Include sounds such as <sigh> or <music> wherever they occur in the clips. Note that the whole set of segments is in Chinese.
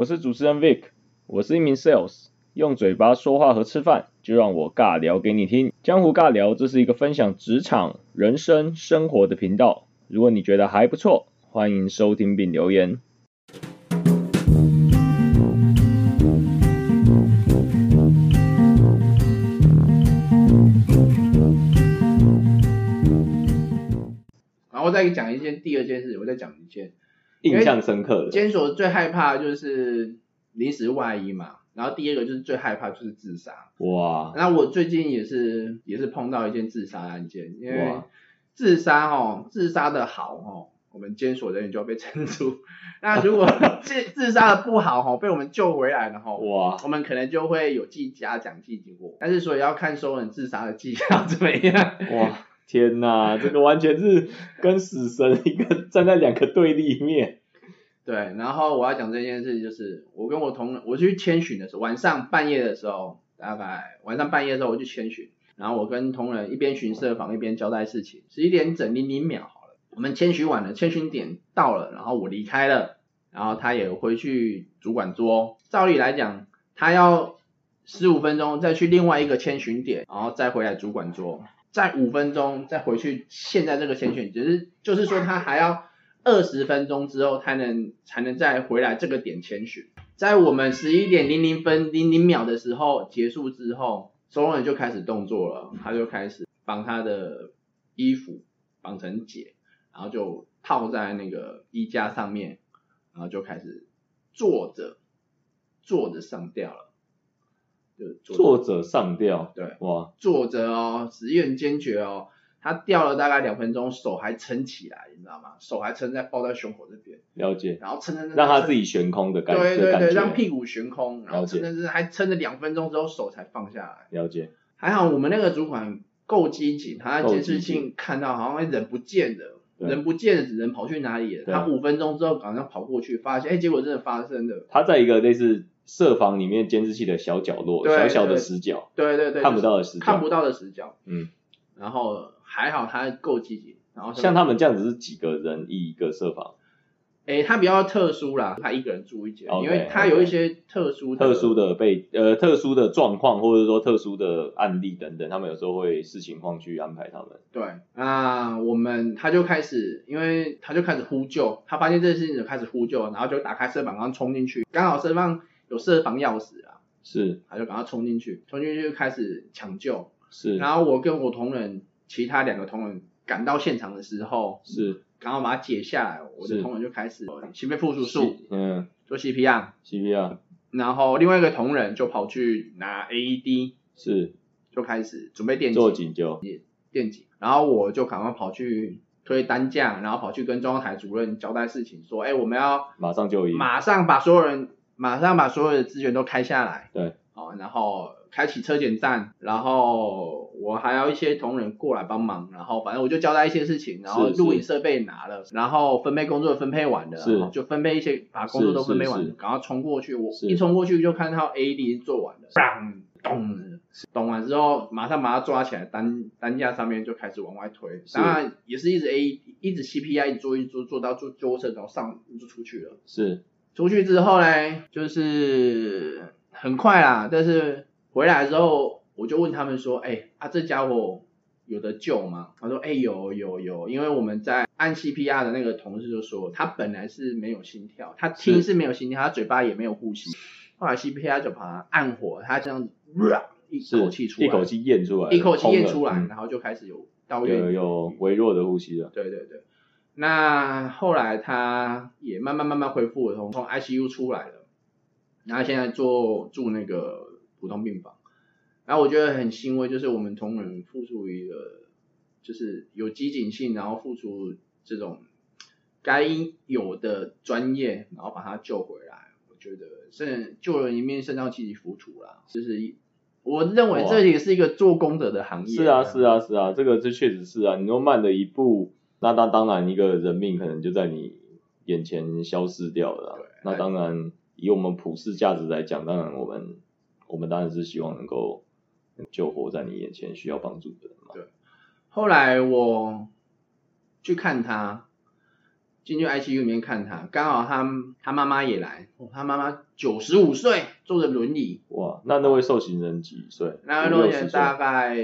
我是主持人 Vic，我是一名 Sales，用嘴巴说话和吃饭，就让我尬聊给你听。江湖尬聊，这是一个分享职场、人生、生活的频道。如果你觉得还不错，欢迎收听并留言。然后再讲一件第二件事，我再讲一件。印象深刻的，监所最害怕就是临时外衣嘛，然后第二个就是最害怕就是自杀。哇！那我最近也是也是碰到一件自杀案件，因为自杀哦，自杀的好哦，我们监所人员就要被撑住。<laughs> 那如果自自杀的不好哦，被我们救回来了哦，哇，我们可能就会有记嘉奖记经过。但是所以要看收人自杀的技巧怎么样。哇！天呐，这个完全是跟死神一个站在两个对立面。<laughs> 对，然后我要讲这件事，就是我跟我同我去千巡的时候，晚上半夜的时候，大概晚上半夜的时候我去千巡，然后我跟同仁一边巡设防一边交代事情，十一点整零零秒好了，我们千巡晚了，千巡点到了，然后我离开了，然后他也回去主管桌，照理来讲，他要十五分钟再去另外一个千巡点，然后再回来主管桌。再五分钟再回去，现在这个先选，只是就是说他还要二十分钟之后才能才能再回来这个点前选。在我们十一点零零分零零秒的时候结束之后，收容人就开始动作了，他就开始帮他的衣服绑成结，然后就套在那个衣架上面，然后就开始坐着坐着上吊了。作者上吊，对，哇，作者哦，死意很坚决哦，他吊了大概两分钟，手还撑起来，你知道吗？手还撑在抱在胸口这边，了解，然后撑撑让他自己悬空的感觉，对对对，让屁股悬空，然后撑撑还撑了两分钟之后手才放下来，了解。还好我们那个主管够机警，他监视器看到好像人不见了，人不见了，人跑去哪里了？他五分钟之后赶上跑过去，发现哎，结果真的发生了。他在一个类似。设防里面监视器的小角落，小小的死角，对对对，看不到的死角，看不到的死角，嗯，然后还好他够积极，然后像他们这样子是几个人一个设防。诶，他比较特殊啦，他一个人住一间，因为他有一些特殊特殊的被呃特殊的状况，或者说特殊的案例等等，他们有时候会视情况去安排他们。对，那我们他就开始，因为他就开始呼救，他发现这件事情就开始呼救，然后就打开设防，然后冲进去，刚好设防。有设防钥匙啊，是，他就赶快冲进去，冲进去就开始抢救，是，然后我跟我同仁，其他两个同仁赶到现场的时候，是，赶快把它解下来，我的同仁就开始心肺复苏术，嗯，做 CPR，CPR，然后另外一个同仁就跑去拿 AED，是，就开始准备电做急救，电警，然后我就赶快跑去推担架，然后跑去跟中央台主任交代事情，说，哎，我们要马上就医，马上把所有人。马上把所有的资源都开下来，对，哦，然后开启车检站，然后我还要一些同仁过来帮忙，然后反正我就交代一些事情，然后录影设备拿了，然后分配工作分配完了，是，就分配一些把工作都分配完了，赶快冲过去，我一冲过去就看到 AED 做完了，当咚，咚完之后马上把它抓起来，单单架上面就开始往外推，当然也是一直 A 一直 CPI 一直做一直做做到坐救护车然后上就出去了，是。出去之后呢，就是很快啦，但是回来之后，我就问他们说，哎，啊这家伙有得救吗？他说，哎有有有，因为我们在按 CPR 的那个同事就说，他本来是没有心跳，他听是没有心跳，他嘴巴也没有呼吸，后来 CPR 就把他按火，他这样子，一口气出来，一口气咽出来，一口气咽出来，然后就开始有有有微弱的呼吸了，对对对。那后来他也慢慢慢慢恢复了，从从 ICU 出来了，然后现在做住那个普通病房，然后我觉得很欣慰，就是我们同仁付出一个就是有机警性，然后付出这种该有的专业，然后把他救回来，我觉得是救人一命胜造七级浮屠啦，就是我认为这也是一个做功德的行业。是啊是啊是啊，这个这确实是啊，你说慢了一步。那当当然，一个人命可能就在你眼前消失掉了。那当然，以我们普世价值来讲，当然我们我们当然是希望能够救活在你眼前需要帮助的人嘛。对。后来我去看他，进去 ICU 里面看他，刚好他他妈妈也来，哦他妈妈九十五岁，坐着轮椅，哇，那那位受刑人几岁？那五六十岁位人大概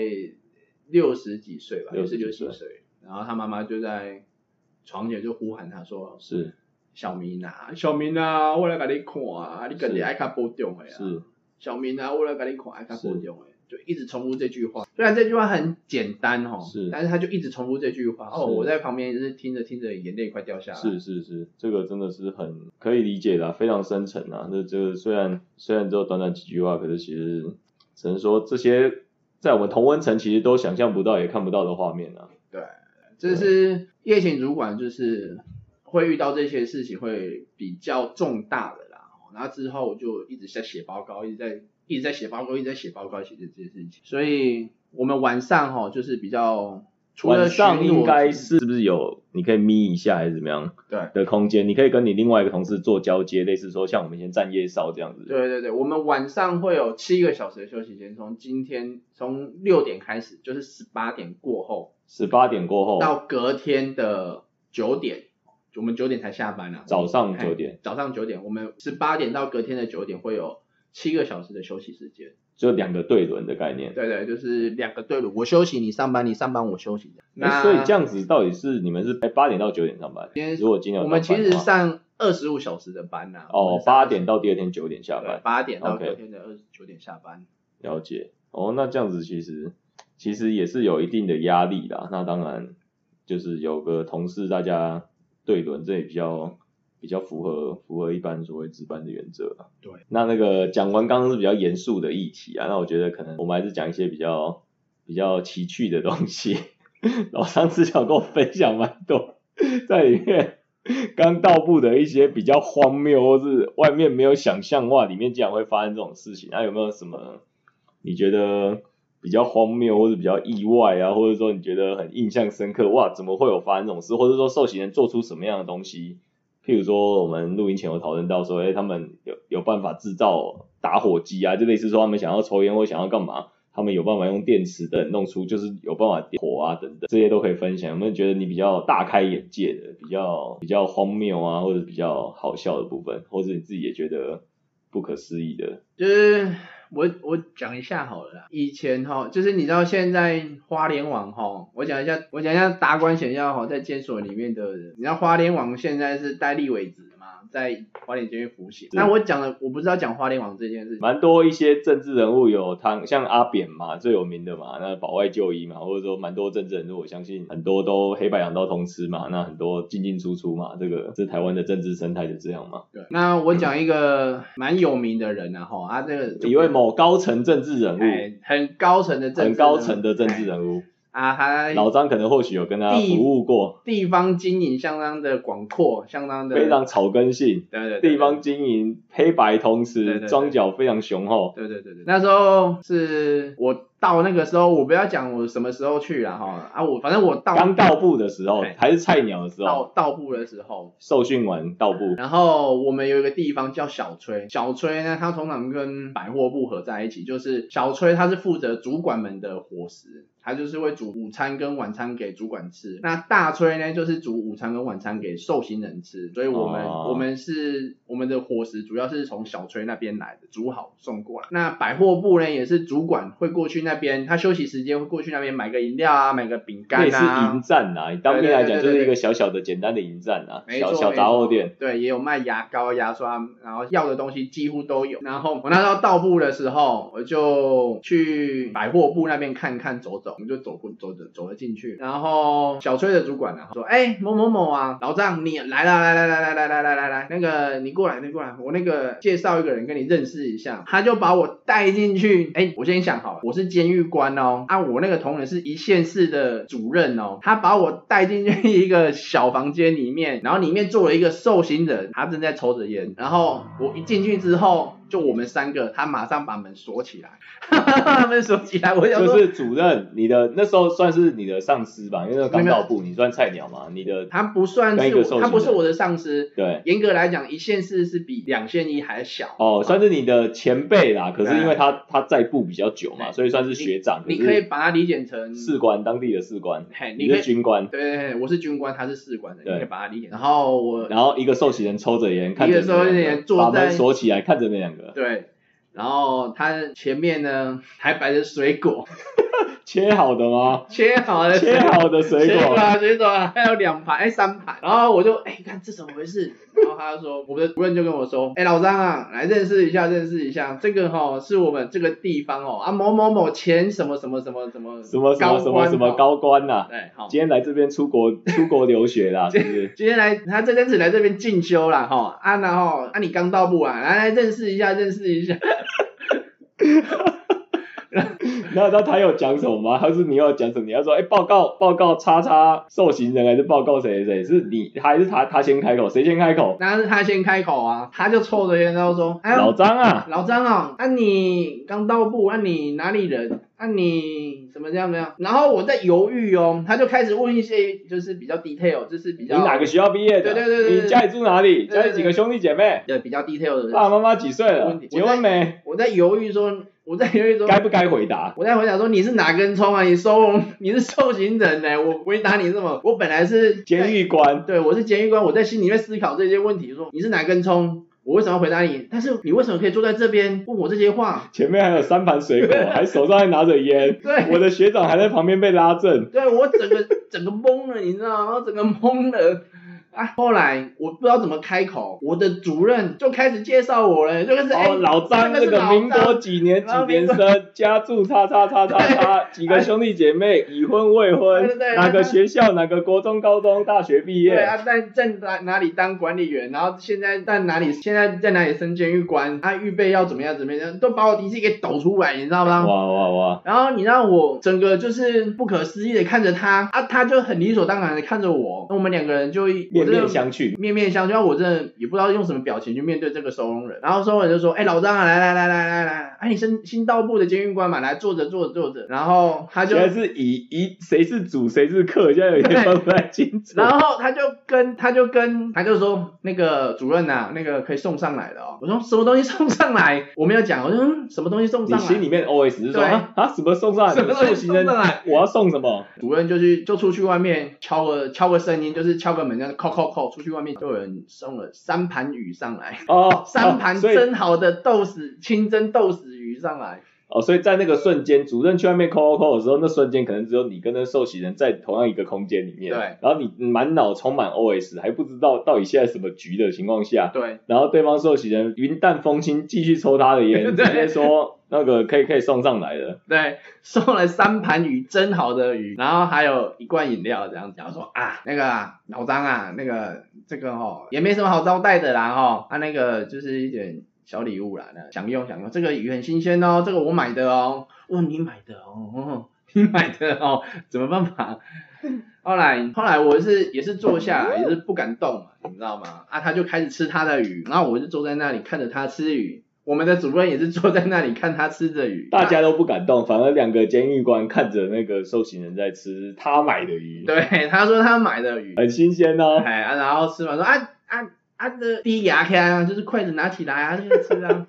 六十几岁吧，60也是六十岁，然后他妈妈就在床前就呼喊他说是：“小明啊，小明啊，我来给你看啊，你肯定爱看保重的啊。”是，小明啊，我来给你看，爱看是保重的，就一直重复这句话。虽然这句话很简单哦，是但是他就一直重复这句话。哦，我在旁边就是听着听着，眼泪快掉下来。是是是，这个真的是很可以理解的啊、非常深沉啊。那这个虽然虽然只有短短几句话，可是其实只能说这些在我们同温层其实都想象不到也看不到的画面啊。这是夜勤主管，就是会遇到这些事情会比较重大的啦。然后之后就一直在写报告，一直在一直在写报告，一直在写报告，写这这些事情。所以我们晚上哈就是比较除了晚上应该是是不是有你可以眯一下还是怎么样对。的空间？你可以跟你另外一个同事做交接，类似说像我们以前站夜哨这样子。对对对，我们晚上会有七个小时的休息时间，从今天从六点开始，就是十八点过后十八点过后，到隔天的九点，我们九点才下班啊。早上哎九点，早上九点，我们十八点到隔天的九点会有七个小时的休息时间。就两个对轮的概念。对对，就是两个对轮，我休息你上班，你上班我休息。那所以这样子到底是你们是八点到九点上班？今天如果今天我们其实上二十五小时的班呐、哦，八点到第二天九点下班。八点到隔天的二十九点下班。了解哦，那这样子其实其实也是有一定的压力啦。那当然就是有个同事大家对轮，这也比较比较符合符合一般所谓值班的原则啦。对，那那个讲完刚刚是比较严肃的议题啊，那我觉得可能我们还是讲一些比较比较奇趣的东西。<laughs> 老上次想跟我分享蛮多在里面刚到部的一些比较荒谬，或是外面没有想象哇，里面竟然会发生这种事情。那、有没有什么你觉得比较荒谬，或者比较意外啊，或者说你觉得很印象深刻？哇，怎么会有发生这种事？或者说受刑人做出什么样的东西？譬如说，我们录音前有讨论到说，哎、他们有有办法制造打火机啊，就类似说他们想要抽烟或想要干嘛，他们有办法用电池等弄出，就是有办法点火啊等等，这些都可以分享。有没有觉得你比较大开眼界的，比较比较荒谬啊，或者比较好笑的部分，或者你自己也觉得不可思议的？就是我我讲一下好了啦，以前哈，就是你知道现在花莲网哈，我讲一下，我讲一下达官显要哈，在监所里面的人，你知道花莲网现在是戴立委职嘛，在花莲监狱服刑。那我讲的我不知道讲花莲网这件事情，蛮多一些政治人物有他，像阿扁嘛，最有名的嘛，那保外就医嘛，或者说蛮多政治人物，我相信很多都黑白两道通吃嘛，那很多进进出出嘛，这个是台湾的政治生态就这样嘛。对，那我讲一个蛮有名的人啊哈，啊这个一位某高层政治人物，哎很高层的政治很人物。高层的政治哎人物，啊，还老张可能或许有跟他服务过，地方经营相当的广阔，相当的非常草根性，对对对地方经营黑白通吃，对对对。庄脚非常雄厚。对对对对，那时候是我到那个时候，我不要讲我什么时候去了哈。啊，我反正我到刚到步的时候哎，还是菜鸟的时到候，到步的时候，受训完到步，然后我们有一个地方叫小崔，小崔呢，他通常跟百货部合在一起，就是小崔他是负责主管们的伙食，他就是会煮午餐跟晚餐给主管吃。那大崔呢，就是煮午餐跟晚餐给受刑人吃，所以我们、哦我们是我们的伙食主要是从小崔那边来的，煮好送过来。那百货部呢，也是主管会过去那边，他休息时间会过去那边买个饮料啊，买个饼干类似啊营。站啊，以当兵来讲就是一个小小的简单的营站啊，没错小小杂货店。，对，也有卖牙膏、牙刷，然后要的东西几乎都有。然后我那时候到部的时候，我就去百货部那边看看走走，我们就走过走着走了进去。然后小崔的主管啊说：“哎、某某某啊，老张你来了，来来来来来来来来来，那个你过来，你过来，我那个介绍一个人跟你认识一下。”他就把我带进去。哎、我先想好了，我是监狱官哦，啊，我那个同仁是一线市的主任哦，他把我带进去一个小房间里面，然后里面坐了一个受刑人，他正在抽着烟，然后我一进去之后。就我们三个，他马上把门锁起来，<laughs> 把门锁起来，我想说就是主任，你的那时候算是你的上司吧，因为那个刚到部，你算菜鸟嘛，你的他不算是他不是我的上司，对。严格来讲，一线四是比两线一还小。哦，算是你的前辈啦，可是因为他他在部比较久嘛，所以算是学长。你可以把他理解成士官，当地的士官，嘿，你是军官，对对对，我是军官，他是士官的，你对可以把他理解。然后我然后一个受洗人抽着烟，看着一个受刑人你们两个坐在把门锁起来，看着那两对，然后他前面呢还摆着水果，<laughs> 切好的吗？切好的切好的水果，水果啊，水果啊，还有两盘，哎，三盘。然后我就，哎，看这怎么回事？然后他就说，我们的主任就跟我说，哎，老张啊，来认识一下，认识一下，这个哈、是我们这个地方哦，啊某某某前什么什么什么什么什么什么什么什么哦高官呐？对，好。今天来这边出国 <laughs> 出国留学啦，是不是？今天来，他这阵子来这边进修啦，哈，啊，然后啊，你刚到不啊，来来认识一下，认识一下。<laughs> 那那他有讲什么吗？还是你要讲什么？你要说，哎、报告报告，叉叉受刑人，还是报告谁谁谁？是你还是他他先开口？谁先开口？那是他先开口啊，他就凑着烟，然后说，哎，老张啊，老张啊，啊你刚到部，啊你哪里人？啊你怎么这样怎么样？然后我在犹豫哦，他就开始问一些就是比较 detail，就是比较你哪个学校毕业的？对对对对对你家里住哪里？家里几个兄弟姐妹？对比较 detail 的。爸爸妈妈几岁了？结婚没？我在犹豫说，我在犹豫说，该不该回答？我在回答说你是哪根葱啊？你收你是受刑人呢、我回答你什么，我本来是监狱官，对我是监狱官，我在心里面思考这些问题，说你是哪根葱？我为什么要回答你？但是你为什么可以坐在这边问我这些话？前面还有三盘水果，<laughs> 还手上还拿着烟。对我的学长还在旁边被拉正。对我整个整个懵了，你知道吗？我整个懵了。啊，后来我不知道怎么开口，我的主任就开始介绍我了，就开始哎、哦，老张这那个民国几年几年生，<laughs> 家住叉叉叉叉叉，几个兄弟姐妹，<laughs> 已婚未婚对对，对哪个学校，哪个国中、高中、大学毕业，对啊，在在哪哪里当管理员，然后现在在哪里，现在在哪里升监狱官，啊，预备要怎么样怎么样，都把我底细给抖出来，你知道吗？哇哇哇！然后你让我整个就是不可思议的看着他，啊，他就很理所当然的看着我，那我们两个人就一我面面相觑，面面相觑，我真的也不知道用什么表情去面对这个收容人。然后收容人就说：“哎、老张啊，来来来来来来，哎，你新新到部的监狱官嘛，来坐着坐着坐着。”然后他就现在是以以谁是主谁是客，现在有点分不太清楚。然后他就跟他就跟他就说那个主任呐、那个可以送上来的哦。我说什么东西送上来？我没有讲，我说、嗯、什么东西送上来？心里面 OS 是说啊啊什么送上来？什么东西受刑人送上来？我要送什么？主任就去就出去外面敲个敲个声音，就是敲个门这样扣扣扣，出去外面就有人送了三盘鱼上来，哦，<laughs> 三盘蒸好的豆豉清蒸豆豉鱼上来。哦，所以在那个瞬间，主任去外面扣扣扣的时候，那瞬间可能只有你跟那受洗人在同样一个空间里面。对。然后你满脑充满 OS，还不知道到底现在什么局的情况下，对然后对方受洗人云淡风轻继续抽他的烟，<laughs> 直接说那个可以可以送上来的。对，送了三盘鱼蒸好的鱼，然后还有一罐饮料这样子。然后说啊，那个啊老张啊，那个这个哦也没什么好招待的啦哈，啊那个就是一点小礼物啦，那享用享用。这个鱼很新鲜哦，这个我买的哦。哇，你买的哦，<laughs> 你买的哦，怎么办法？后来后来我是也是坐下，也是不敢动嘛，你知道吗？啊，他就开始吃他的鱼，然后我就坐在那里看着他吃鱼。我们的主任也是坐在那里看他吃着鱼，大家都不敢动，反而两个监狱官看着那个受刑人在吃他买的鱼，<laughs> 对，他说他买的鱼，很新鲜哦。哎啊，然后吃完说啊啊啊的第一牙开啊，就是筷子拿起来啊，就吃啊，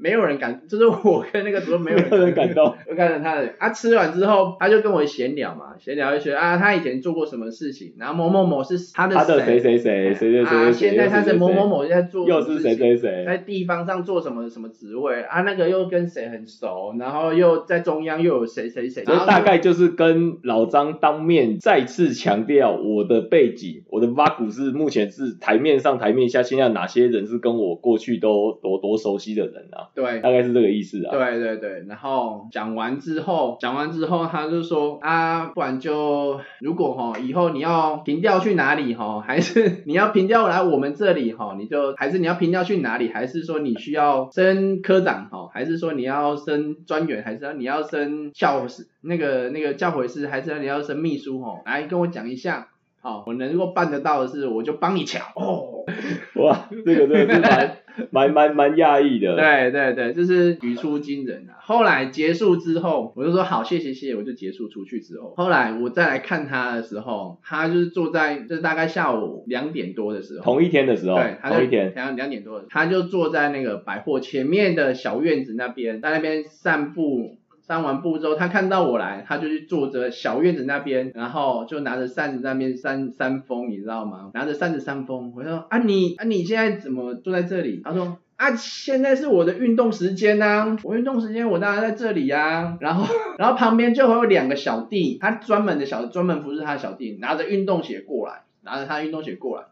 没有人敢，<laughs> 就是我跟那个主任没有人敢动，<laughs> 我看着他的啊，吃完之后他就跟我闲聊嘛，闲聊一些啊，他以前做过什么事情，然后某某某是他的他的谁谁谁谁谁谁现在他是某某某在做又是谁谁谁，在地方上做什么什么职位啊？那个又跟谁很熟，然后又在中央又有谁谁谁，大概就是跟老张当面再次强调我的背景，我的挖股是目前是台面上台面下，现在哪些人是跟我过去都多多熟悉的人啊？对大概是这个意思啊。对对对，然后讲完之后，讲完之后他就说啊，不然就如果哈以后你要平调去哪里哈，还是你要平调来我们这里哈，你就还是你要平调去哪里，还是说你需要升科长哈，还是说你要升专员，还是要你要升教师那个那个教诲师，还是你要升秘书哈，来跟我讲一下。好，我能够办得到的事，我就帮你抢。哦，哇，这个真的是蛮 <laughs> 蛮蛮蛮讶异的。对对对，就是语出惊人啊。后来结束之后，我就说好，谢谢谢谢，我就结束出去之后，后来我再来看他的时候，他就是坐在，就是大概下午两点多的时候，同一天的时候，对，他同一天，两两点多的时候，他就坐在那个百货前面的小院子那边，在那边散步。散完步之后，他看到我来，他就去坐着小院子那边，然后就拿着扇子在那边扇扇风，你知道吗？拿着扇子扇风。我说啊你啊你现在怎么坐在这里？他说啊现在是我的运动时间呐、我运动时间我当然在这里呀、然后然后旁边就会有两个小弟，他专门的小专门服侍他的小弟，拿着运动鞋过来，拿着他的运动鞋过来。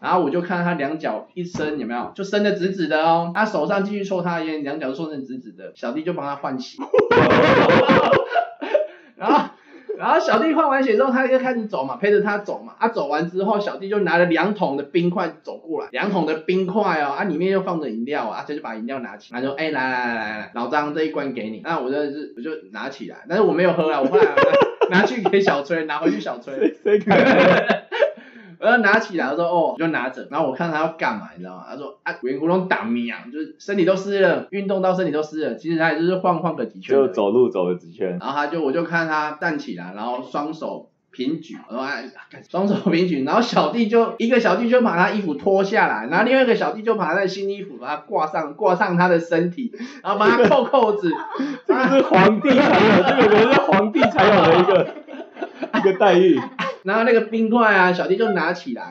然后我就看他两脚一伸，有没有？就伸的直直的哦。他手上继续抽他烟，两脚都伸直直的。小弟就帮他换血。<laughs> 然后，然后小弟换完血之后，他就开始走嘛，陪着他走嘛。他、走完之后，小弟就拿了两桶的冰块走过来，两桶的冰块哦，啊，里面又放着饮料啊，他就把饮料拿起来，他说，哎，来来来来来，老张这一罐给你。那我就是我就拿起来，但是我没有喝啊，我后来拿拿去给小崔，拿回去小崔。我要拿起来，我说哦，就拿着。然后我看他要干嘛，你知道吗？他说啊，圆咕隆打咪啊，就是身体都湿了，运动到身体都湿了。其实他也就是晃晃个几圈。就走路走了几圈，然后他就我就看他站起来，然后双手平举，然后哎，干双手平举，然后小弟就一个小弟就把他衣服脱下来，然后另外一个小弟就把他的新衣服把它挂上挂上他的身体，然后帮他扣扣子。这个是皇帝才有，这个人是皇帝才有的一个一个待遇。然后那个冰块啊，小弟就拿起来，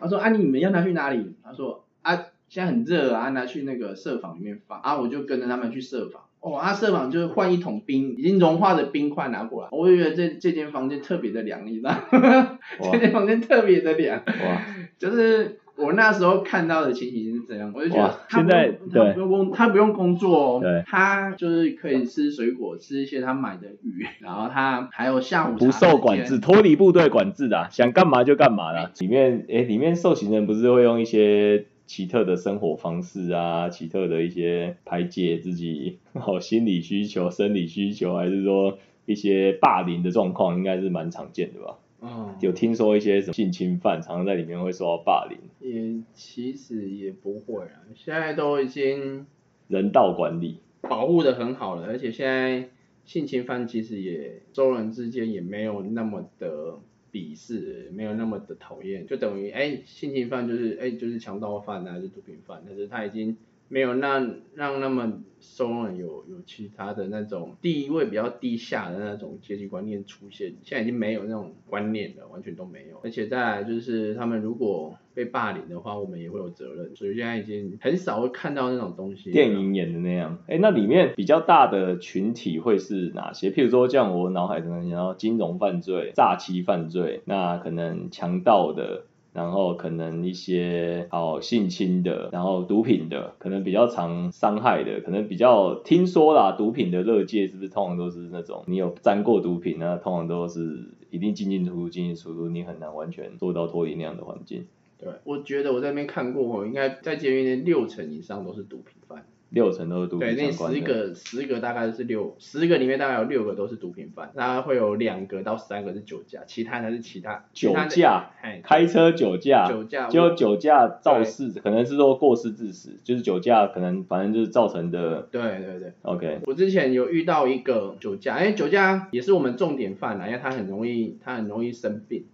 他说啊你们要拿去哪里？他说啊现在很热啊，拿去那个设房里面放啊，我就跟着他们去设房。哦，啊设房就是换一桶冰，已经融化的冰块拿过来，我就觉得这这间房间特别的凉，你知道吗？<laughs> 这间房间特别的凉，哇，就是我那时候看到的情形是怎样，我就觉得他在用他对不用工他不用工作哦。对，他就是可以吃水果，吃一些他买的鱼，然后他还有下午茶不受管制，脱离部队管制的啊、想干嘛就干嘛啦。里面诶，里面受刑人不是会用一些奇特的生活方式啊，奇特的一些排解自己哦心理需求、生理需求，还是说一些霸凌的状况，应该是蛮常见的吧？嗯，有听说一些什么性侵犯常常在里面会受到霸凌，也其实也不会啊，现在都已经人道管理。保护的很好了，而且现在性侵犯其实也周人之间也没有那么的鄙视，没有那么的讨厌，就等于哎性侵犯就是哎就是强盗犯啊，就是毒品犯，但是他已经没有让让那么收容人有有其他的那种地位比较低下的那种阶级观念出现，现在已经没有那种观念了，完全都没有。而且再来就是他们如果被霸凌的话，我们也会有责任，所以现在已经很少会看到那种东西。电影演的那样。哎，那里面比较大的群体会是哪些？譬如说，像我脑海中想到金融犯罪、诈欺犯罪，那可能强盗的。然后可能一些哦性侵的，然后毒品的，可能比较常伤害的，可能比较听说啦，毒品的乐界是不是通常都是那种你有沾过毒品，那通常都是一定进进出出，进进出出，你很难完全做到脱离那样的环境。对，我觉得我在那边看过哦，应该在监狱内六成以上都是毒品犯。六成都是毒对，品那相关的。十个十个大概是六，十个里面大概有六个都是毒品犯，大概会有两个到三个是酒驾，其他的是其他其酒他的驾，哎，开车酒驾，酒驾就酒驾肇事，可能是说过失致死，就是酒驾可能反正就是造成的。对对对，OK，我之前有遇到一个酒驾，因为酒驾也是我们重点犯啦，因为他很容易他很容易生病。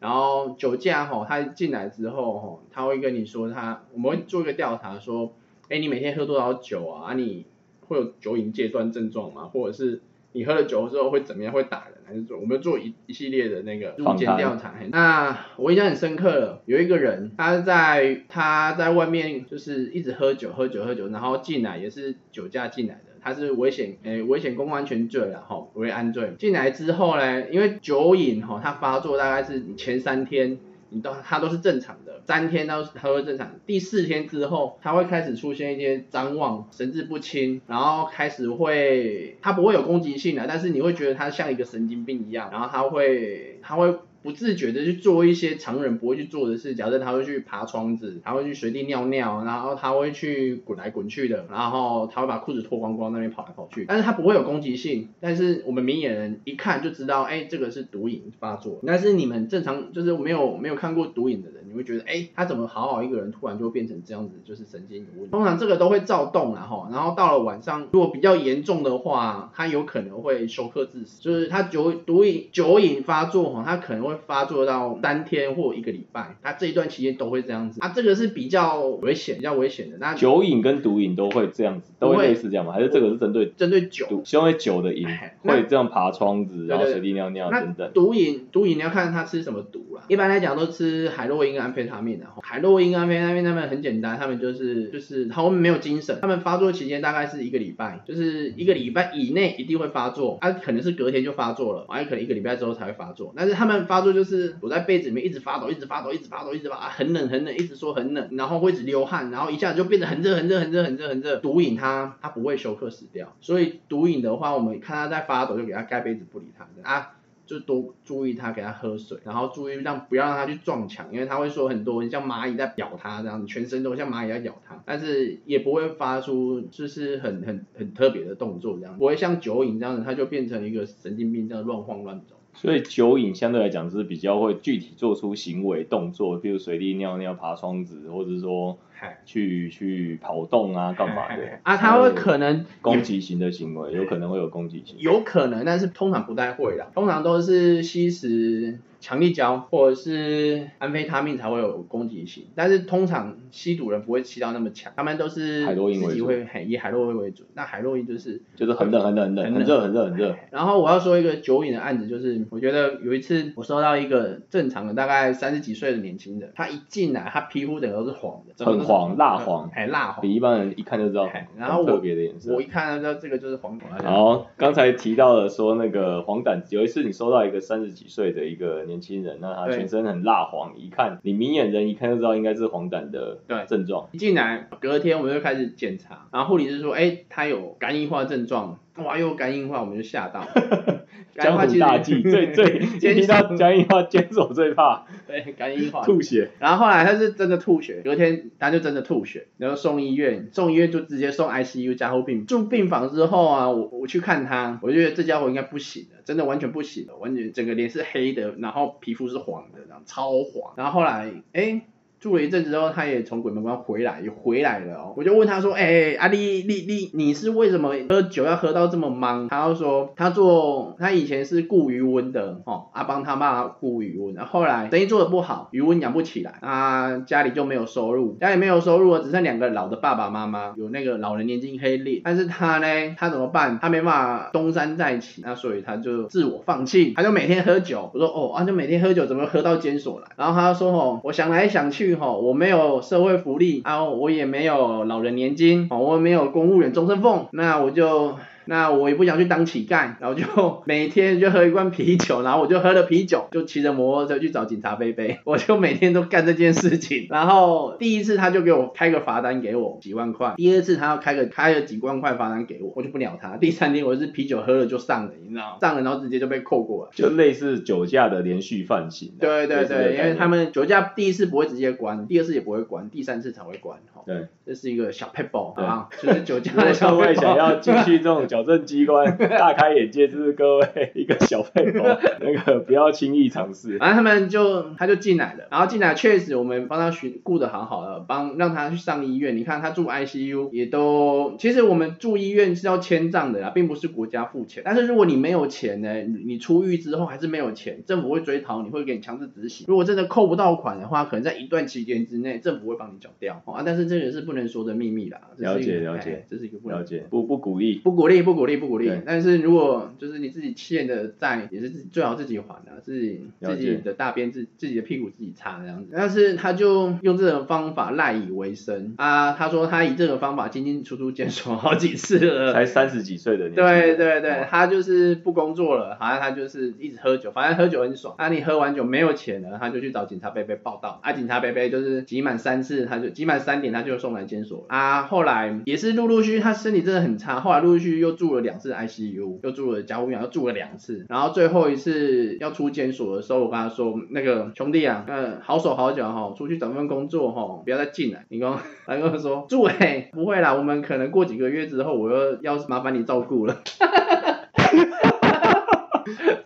然后酒驾吼，他进来之后吼，他会跟你说他，我们会做一个调查说，哎，你每天喝多少酒啊？啊，你会有酒瘾戒断症状吗？或者是你喝了酒之后会怎么样？会打人还是做？我们做一一系列的那个入监调查。那我印象很深刻了，有一个人他在他在外面就是一直喝酒喝酒喝酒，然后进来也是酒驾进来的。他是危险诶、危险公共安全罪了，吼，危安罪。进来之后呢，因为酒瘾吼，他发作大概是你前三天，你都它都是正常的，三天都它都是正常，第四天之后，它会开始出现一些张望、神志不清，然后开始会，它不会有攻击性的，但是你会觉得它像一个神经病一样，然后它会它会。不自觉的去做一些常人不会去做的事，假设他会去爬窗子，他会去随地尿尿，然后他会去滚来滚去的，然后他会把裤子脱光光那边跑来跑去，但是他不会有攻击性，但是我们明眼人一看就知道，哎，这个是毒瘾发作。但是你们正常就是没有没有看过毒瘾的人，你会觉得，哎，他怎么好好一个人，突然就变成这样子，就是神经有问题。通常这个都会躁动然后，然后到了晚上，如果比较严重的话，他有可能会休克致死，就是他酒毒瘾酒瘾发作哈，他可能会发作到三天或一个礼拜，他这一段期间都会这样子啊，这个是比较危险，比较危险的。那酒瘾跟毒瘾都会这样子，都会类似这样吗？还是这个是针对针对酒，因为酒的瘾会这样爬窗子，然后随地尿尿等等。毒瘾毒瘾你要看他吃什么毒啦，一般来讲都吃海洛因跟安非他命的。海洛因、安非他命他们很简单，他们就是就是他们没有精神，他们发作期间大概是一个礼拜，就是一个礼拜以内一定会发作，啊可能是隔天就发作了，完可能一个礼拜之后才会发作。但是他们发作就是躲在被子里面一直发抖，一直发抖，一直发抖，一直发，很冷很冷，一直说很冷，然后会一直流汗，然后一下子就变得很热很热很热很热很热。毒瘾他他不会休克死掉，所以毒瘾的话，我们看他在发抖就给他盖被子不理他啊。就多注意他，给他喝水，然后注意让不要让他去撞墙，因为他会说很多像蚂蚁在咬他这样，全身都像蚂蚁在咬他，但是也不会发出就是很很很特别的动作这样，不会像酒瘾这样子，他就变成一个神经病这样乱晃乱走。所以酒瘾相对来讲是比较会具体做出行为动作，比如随地尿尿、爬窗子，或者说去去跑动啊、干嘛的啊？他会可能攻击型的行为，有可能会有攻击性。有可能，但是通常不太会啦，通常都是吸食。强力胶或者是安非他命才会有攻击性，但是通常吸毒人不会吸到那么强，他们都是海洛因为主，以海洛因为主。那海洛因就是就是很冷很冷很冷很热很热很热。然后我要说一个酒瘾的案子，就是我觉得有一次我收到一个正常的大概三十几岁的年轻人，他一进来他皮肤整个都是黄的，很黄蜡黄，还蜡黄，比一般人一看就知道，然后特别的颜色。我一看就知道这个就是黄疸。好，刚才提到了说那个黄疸，有一次你收到一个三十几岁的一个年轻人，那他。全身很蜡黄，一看你明眼人一看就知道应该是黄疸的症状。一进来，隔天我们就开始检查，然后护理师说，哎，他有肝硬化症状。哇，又肝硬化，我们就吓到。<laughs> 江湖大忌，最 <laughs> 最听到肝硬化，坚守最怕。对，肝硬化。吐血。然后后来他是真的吐血，隔天他就真的吐血，然后送医院，送医院就直接送 ICU 加护病住病房之后啊，我我去看他，我觉得这家伙应该不行了，真的完全不行了，完全整个脸是黑的，然后皮肤是黄的，然后超黄。然后后来，哎。住了一阵子之后，他也从鬼门关回来，也回来了哦。我就问他说：“哎，阿丽丽丽，你是为什么喝酒要喝到这么忙？”他就说：“他做他以前是雇渔翁的，哦，阿邦他爸雇渔翁，然后后来生意做的不好，渔翁养不起来，啊，家里就没有收入，家里没有收入了，只剩两个老的爸爸妈妈，有那个老人年金黑列，但是他呢，他怎么办？他没办法东山再起，那所以他就自我放弃，他就每天喝酒。我说：哦，啊，就每天喝酒，怎么喝到监所来？然后他就说：哦，我想来想去。”我没有社会福利啊，我也没有老人年金，哦，我没有公务员终身俸，那我就。那我也不想去当乞丐，然后就 <laughs> 每天就喝一罐啤酒，然后我就喝了啤酒，就骑着摩托车去找警察贝贝，<laughs> 我就每天都干这件事情。然后第一次他就给我开个罚单给我几万块，第二次他要开个开了几万块罚单给我，我就不鸟他。第三天我是啤酒喝了就上了，你知道上了然后直接就被扣过了，就类似酒驾的连续犯行。对对对，因为他们酒驾第一次不会直接关，第二次也不会关，第三次才会关。对，这是一个小 pebble 啊，就是酒驾的小 pebble。想要继续这种矫正机关，大开眼界，就是各位一个小 pebble，<laughs> 那个不要轻易尝试。然后他们就他就进来了，然后进来确实我们帮他寻顾的好好的，帮让他去上医院。你看他住 ICU 也都，其实我们住医院是要签账的啦，并不是国家付钱。但是如果你没有钱呢，你出狱之后还是没有钱，政府会追讨，你会给你强制执行。如果真的扣不到款的话，可能在一段期间之内，政府会帮你缴掉啊。但是这个是不能说的秘密啦。了解了解，这是一个不了解，不不鼓励，不鼓励，不鼓励，不鼓励。但是如果就是你自己欠的债，也是最好自己还的，自己自己的大便自自己的屁股自己擦这样子。但是他就用这种方法赖以为生啊。他说他以这种方法进进出出监所好几次了。<laughs> 才三十几岁的年对对对，他就是不工作了，好像他就是一直喝酒，反正喝酒很爽。啊，你喝完酒没有钱了，他就去找警察贝贝报道。啊，警察贝贝就是集满三次，他就集满三点，他就送来监所。啊，后来也是陆陆续续，他身体真的很差，后来陆陆续续又住了两次 ICU，又住了加护病，又住了两次，然后最后一次要出监所的时候，我跟他说，那个兄弟啊，嗯，好手好脚哈，出去找份工作哈，不要再进来。你跟他跟我说，住哎，不会啦，我们可能过几个月之后，我又要麻烦你照顾了。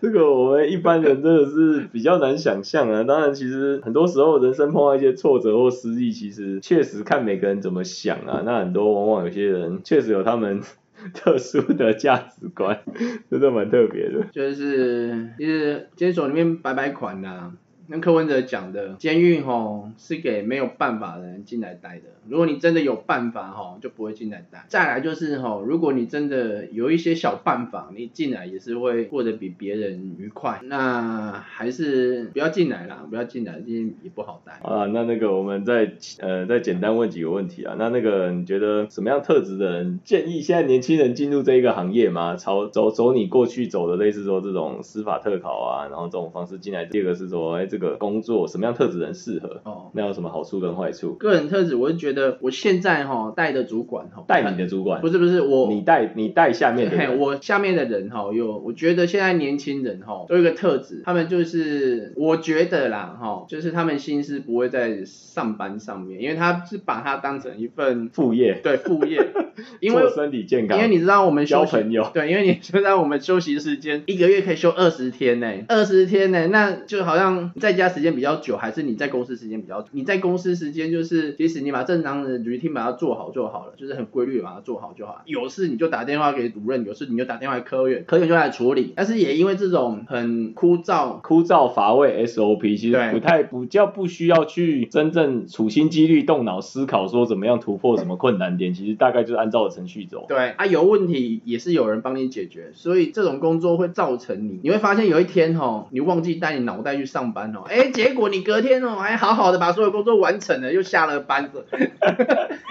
这个我们一般人真的是比较难想象啊。当然，其实很多时候人生碰到一些挫折或失意，其实确实看每个人怎么想啊。那很多往往有些人确实有他们 <laughs> 特殊的价值观，真的蛮特别的。就是就是监所里面摆摆款呐、跟柯文哲讲的，监狱吼是给没有办法的人进来待的。如果你真的有办法吼，就不会进来待。再来就是吼，如果你真的有一些小办法，你进来也是会过得比别人愉快。那还是不要进来啦，不要进来，因为也不好待。啊，那那个我们再呃再简单问几个问题啊。那那个你觉得什么样特质的人建议现在年轻人进入这一个行业吗？朝走走你过去走的类似说这种司法特考啊，然后这种方式进来。第二个是说，哎，这个工作什么样特质人适合？哦，那有什么好处跟坏处？个人特质，我是觉得我现在哈带的主管哈，带你的主管，不是不是我你带你带下面的嘿，人，我下面的人哈，有我觉得现在年轻人哈都有一个特质，他们就是我觉得啦哈，就是他们心思不会在上班上面，因为他是把它当成一份副业，对副业，<laughs> 因为做身体健康，因为你知道我们休息交朋友，对，因为你知道我们休息时间一个月可以休二十天呢，二十天呢，那就好像在家时间比较久，还是你在公司时间比较久？你在公司时间就是，其实你把正常的 routine 把它做好就好了，就是很规律地把它做好就好了。有事你就打电话给主任，有事你就打电话给科员，科员就来处理。但是也因为这种很枯燥。枯燥乏味 SOP，其实不太不叫不需要去真正处心积虑动脑思考说怎么样突破什么困难点，其实大概就是按照程序走。对啊，有问题也是有人帮你解决，所以这种工作会造成你，你会发现有一天哦，你忘记带你脑袋去上班哦，哎，结果你隔天哦还好好的把所有工作完成了，又下了班子，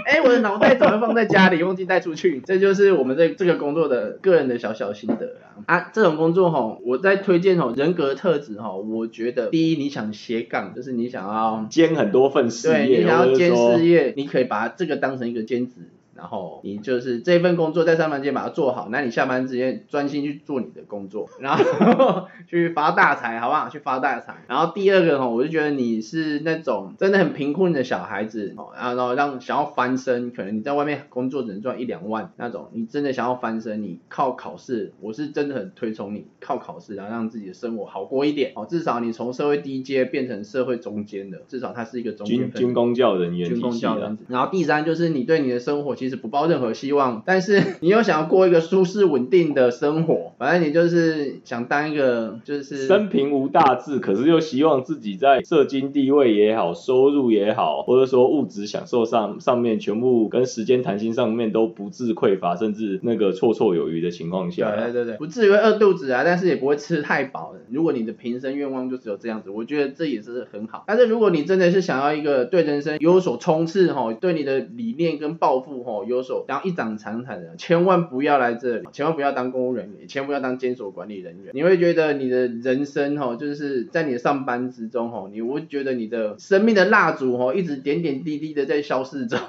哎，我的脑袋怎么放在家里，忘记带出去？这就是我们这这个工作的个人的小小心得啊。啊，这种工作哈，我在推荐哦，人格特质哈，我觉得第一你想斜杠，就是你想要兼很多份事对业，你想要兼事业，你可以把这个当成一个兼职，然后你就是这份工作在上班间把它做好，那你下班之间专心去做你的工作，然后去发大财，好不好？去发大财。然后第二个哈，我就觉得你是那种真的很贫困的小孩子哦，然后让想要翻身，可能你在外面工作只能赚一两万那种，你真的想要翻身，你靠考试，我是真的很推崇你靠考试，然后让自己的生活好过一点哦，至少你从社会低阶变成社会中间的，至少它是一个中间军军工教人员军工教人。然后第三就是你对你的生活其实不抱任何希望，但是 <laughs> 你又想要过一个舒适稳定的生活，反正你就是想当一个就是生平无大志，可是又希望自己在社经地位也好，收入也好，或者说物质享受上上面，全部跟时间弹性上面都不致匮乏，甚至那个绰绰有余的情况下，对对对，不至于会饿肚子啊，但是也不会吃太饱。如果你的平生愿望就只有这样子，我觉得这也是很好。但是如果你真的是想要一个对人生有所冲刺哈，对你的理念跟抱负哈优秀然后一掌长才的，千万不要来这里，千万不要当公务人员，千万不要当监所管理人员。你会觉得你的人生哈，就是在你的上班之中哈，你会觉得你的生命的蜡烛哈，一直点点滴滴的在消逝中。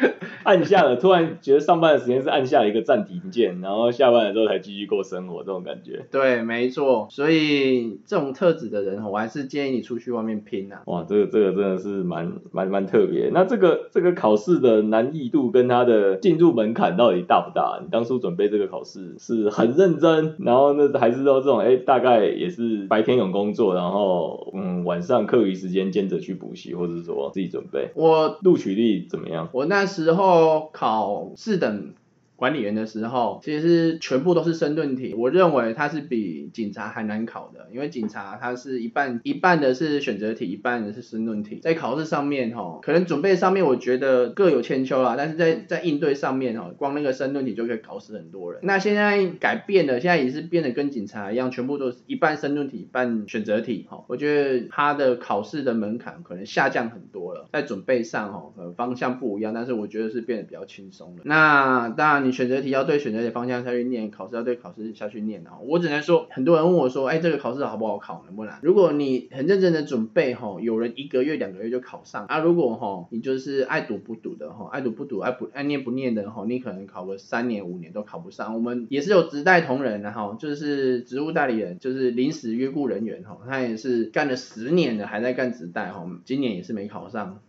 <laughs> 按下了，突然觉得上班的时间是按下了一个暂停键，然后下班了之后才继续过生活，这种感觉。对，没错。所以这种特质的人，我还是建议你出去外面拼啊。哇，这个这个真的是蛮蛮蛮特别。那这个这个考试的难易度跟它的进入门槛到底大不大？你当初准备这个考试是很认真，然后呢还是说这种哎大概也是白天有工作，然后嗯晚上课余时间兼着去补习，或者是说自己准备。我录取率怎么样？我那时候考四等管理员的时候，其实全部都是申论题。我认为它是比警察还难考的，因为警察它是一半一半的是选择题，一半的是申论题。在考试上面哈，可能准备上面我觉得各有千秋啦，但是在在应对上面哈，光那个申论题就可以搞死很多人。那现在改变了，现在也是变得跟警察一样，全部都是一半申论题，一半选择题哈。我觉得它的考试的门槛可能下降很多了，在准备上哈，可能方向不一样，但是我觉得是变得比较轻松了。那当然你，你选择题要对选择题方向下去念，考试要对考试下去念啊。我只能说，很多人问我说，哎，这个考试好不好考，能不难？如果你很认真的准备哈，有人一个月、两个月就考上啊。如果哈，你就是爱读不读的哈，爱读不读、爱不爱念不念的哈，你可能考个三年、五年都考不上。我们也是有职代同仁的哈，就是职务代理人，就是临时约雇人员哈，他也是干了十年的，还在干职代哈，今年也是没考上。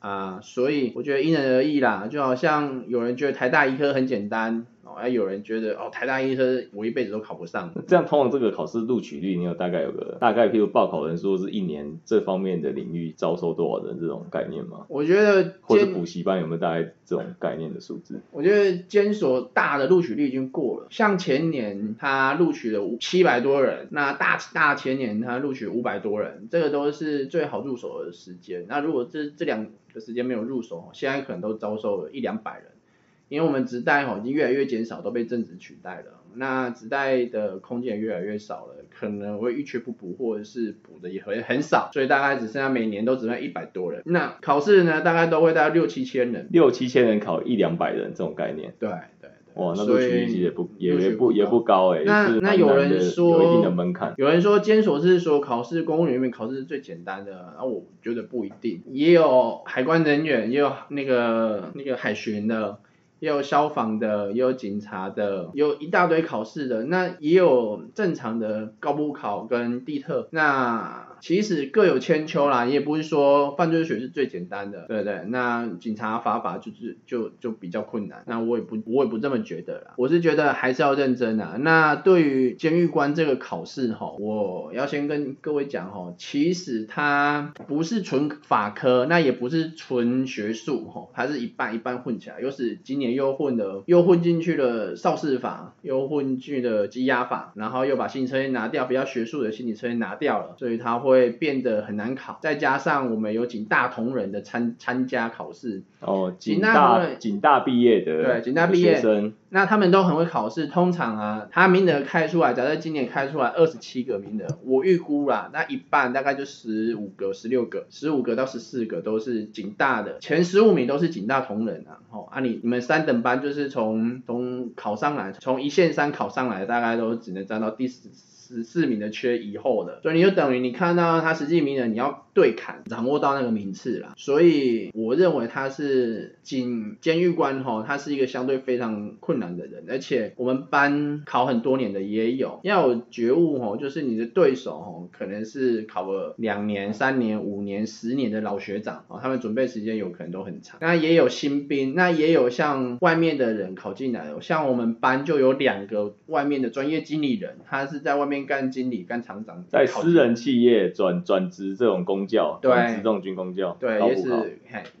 啊，所以我觉得因人而异啦，就好像有人觉得台大医科很简单哦，啊，有人觉得哦，台大医生我一辈子都考不上。这样通常这个考试录取率，你有大概有个大概，譬如报考人数是一年这方面的领域招收多少人这种概念吗？我觉得或者补习班有没有大概这种概念的数字？我觉得监所大的录取率已经过了，像前年他录取了七百多人，那大大前年他录取五百多人，这个都是最好入手的时间。那如果这这两个时间没有入手，现在可能都招收了一两百人，因为我们职代吼已经越来越减少，都被正职取代了。那职代的空间也越来越少了，可能会一缺不补，或者是补的也会很少，所以大概只剩下每年都只剩一百多人。那考试呢，大概都会大概六七千人。六七千人考一两百人这种概念，对对对。哇，那录所取率其实也不也也不也不高哎、那那有人说有一定的门槛。有人说监所是说考试公务员里面考试是最简单的，那，我觉得不一定，也有海关人员，也有那个那个海巡的，也有消防的，也有警察的，有一大堆考试的，那也有正常的高补考跟地特，那其实各有千秋啦，也不是说犯罪学是最简单的，对对？那警察法法就是就就比较困难，那我也不我也不这么觉得啦，我是觉得还是要认真啊。那对于监狱官这个考试哈，我要先跟各位讲哈，其实它不是纯法科，那也不是纯学术哈，它是一半一半混起来，又是今年又混了又混进去了少事法，又混进去了羁押法，然后又把心理测验拿掉，比较学术的心理测验拿掉了，所以它会变得很难考。再加上我们有警大同仁的参参加考试，哦，警警大大会警大毕业的对警大毕业生，那他们都很会考试，通常啊，他名额开出来，假设今年开出来二十七个名额，我预估啦，那一半大概就十五个、十六个、十五个到十四个都是警大的，前十五名都是警大同仁啊，哦啊你你们三等班就是从从考上来，从一线三考上来，大概都只能占到第十。十四名的缺以后的，所以你就等于你看到他实际名额，你要对砍，掌握到那个名次啦。所以我认为他是警监狱官吼，他是一个相对非常困难的人，而且我们班考很多年的也有，要有觉悟吼，就是你的对手吼，可能是考了两年、三年、五年、十年的老学长哦，他们准备时间有可能都很长。那也有新兵，那也有像外面的人考进来的，像我们班就有两个外面的专业经理人，他是在外面干经理、干厂长，在私人企业转转职这种公教，对转职这种军工教，对，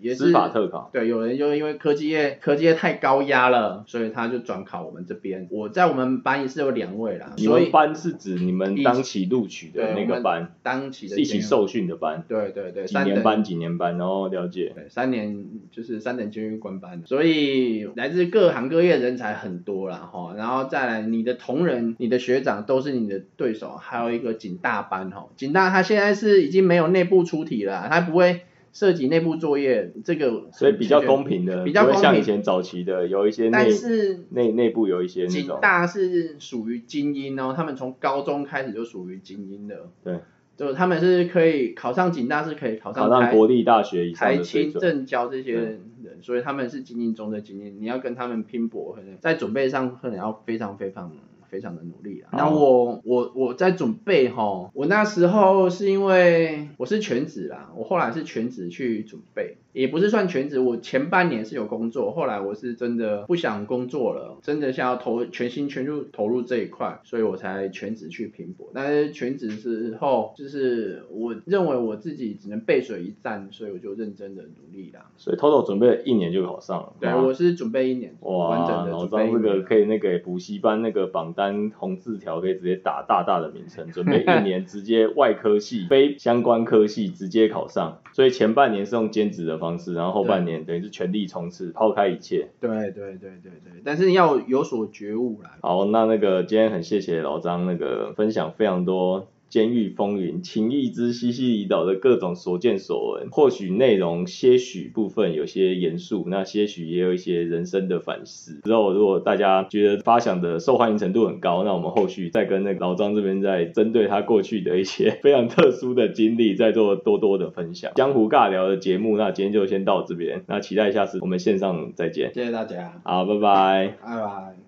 也是司法特考。对，有人就因为科技业科技业太高压了，所以他就转考我们这边。我在我们班也是有两位啦，你们班是指你们当期录取的那个班，当期的一起受训的班，对对对，三年班几年班，然后了解。对，三年就是三等监狱官班，所以来自各行各业人才很多啦哈，然后再来你的同仁、你的学长都是你的对手，还有一个警大班哈，警大他现在是已经没有内部出题了，他不会涉及内部作业，这个所以比较公平的，比较公平。像以前早期的有一些内但是内内部有一些那种，警大是属于精英哦，他们从高中开始就属于精英的，对，就他们是可以考上警大是可以考考上上台国立大学以上台的水准。青正教这些人，所以他们是精英中的精英，你要跟他们拼搏，可能在准备上可能要非常非常非常的努力啊。那我我我在准备哈，我那时候是因为我是全职啦，我后来是全职去准备，也不是算全职，我前半年是有工作，后来我是真的不想工作了，真的想要投全心全入投入这一块，所以我才全职去拼搏。但是全职之后，就是我认为我自己只能背水一战，所以我就认真的努力啦。所以 total 准备了一年就考上了。对，我是准备一年，完整哇，的准备一年。个可以那个补习班那个榜单红字条可以直接打大大的名称，准备一年直接外科系非相关科系直接考上，<laughs> 所以前半年是用兼职的方式，然后后半年等于是全力冲刺，抛开一切。对对对对对，但是要有所觉悟啦。好，那那个今天很谢谢老张那个分享非常多监狱风云、情义之西西里岛的各种所见所闻。或许内容些许部分有些严肃，那些许也有一些人生的反思。之后如果大家觉得发想的受欢迎程度很高，那我们后续再跟那个老张这边再针对他过去的一些非常特殊的经历，再做多多的分享。江湖尬聊的节目，那今天就先到这边，那期待下次我们线上再见。谢谢大家，好，拜拜。拜拜。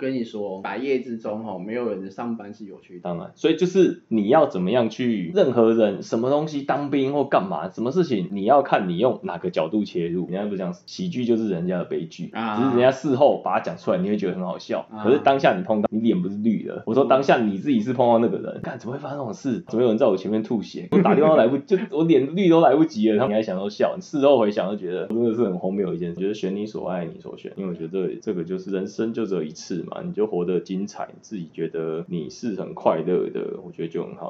跟你说，百业之中哈，没有人的上班是有趣的。当然，所以就是你要怎么样去，任何人什么东西当兵或干嘛，什么事情你要看你用哪个角度切入。人家不是讲喜剧就是人家的悲剧，啊只是人家事后把它讲出来，你会觉得很好笑。啊可是当下你碰到，你脸不是绿的。我说当下你自己是碰到那个人，干怎么会发生这种事？怎么有人在我前面吐血？我打电话来不就我脸绿都来不及了，然后你还想要笑。你事后回想就觉得真的是很荒谬一件事。我觉得选你所爱，你所选，因为我觉得这个就是人生就只有一次嘛，你就活得精彩，自己觉得你是很快乐的，我觉得就很好。